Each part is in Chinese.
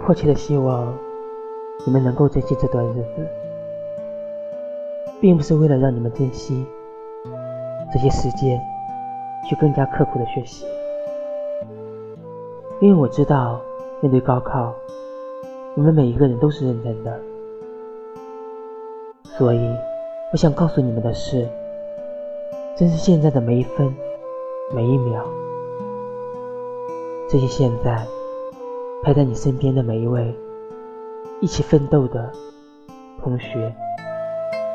迫切的希望你们能够珍惜这段日子，并不是为了让你们珍惜这些时间去更加刻苦的学习，因为我知道面对高考，我们每一个人都是认真的，所以我想告诉你们的是，珍惜现在的每一分每一秒，珍惜现在。陪在你身边的每一位一起奋斗的同学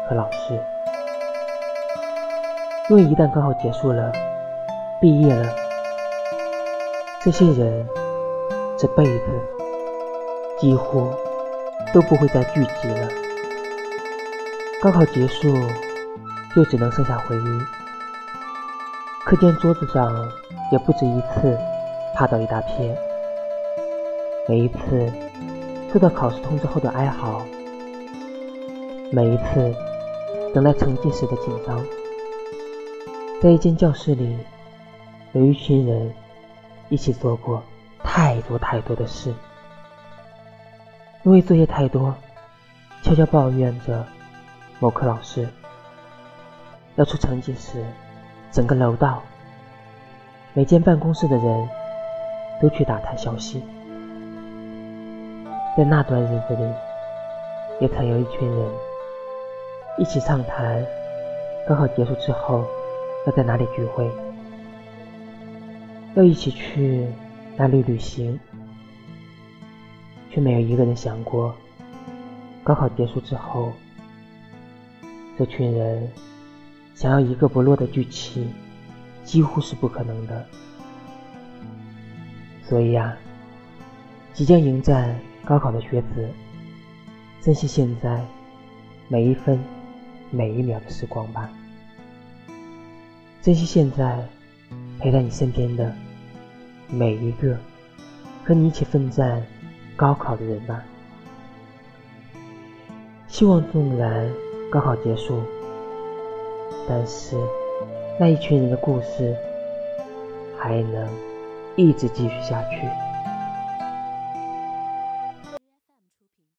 和老师，因为一旦高考结束了，毕业了，这些人这辈子几乎都不会再聚集了。高考结束，就只能剩下回忆。课间桌子上也不止一次趴倒一大片。每一次收到考试通知后的哀嚎，每一次等待成绩时的紧张，在一间教室里，有一群人一起做过太多太多的事，因为作业太多，悄悄抱怨着某科老师。要出成绩时，整个楼道、每间办公室的人都去打探消息。在那段日子里，也曾有一群人一起畅谈高考结束之后要在哪里聚会，要一起去哪里旅行，却没有一个人想过，高考结束之后，这群人想要一个不落的聚齐，几乎是不可能的。所以呀，即将迎战。高考的学子，珍惜现在每一分每一秒的时光吧。珍惜现在陪在你身边的每一个和你一起奋战高考的人吧。希望纵然高考结束，但是那一群人的故事还能一直继续下去。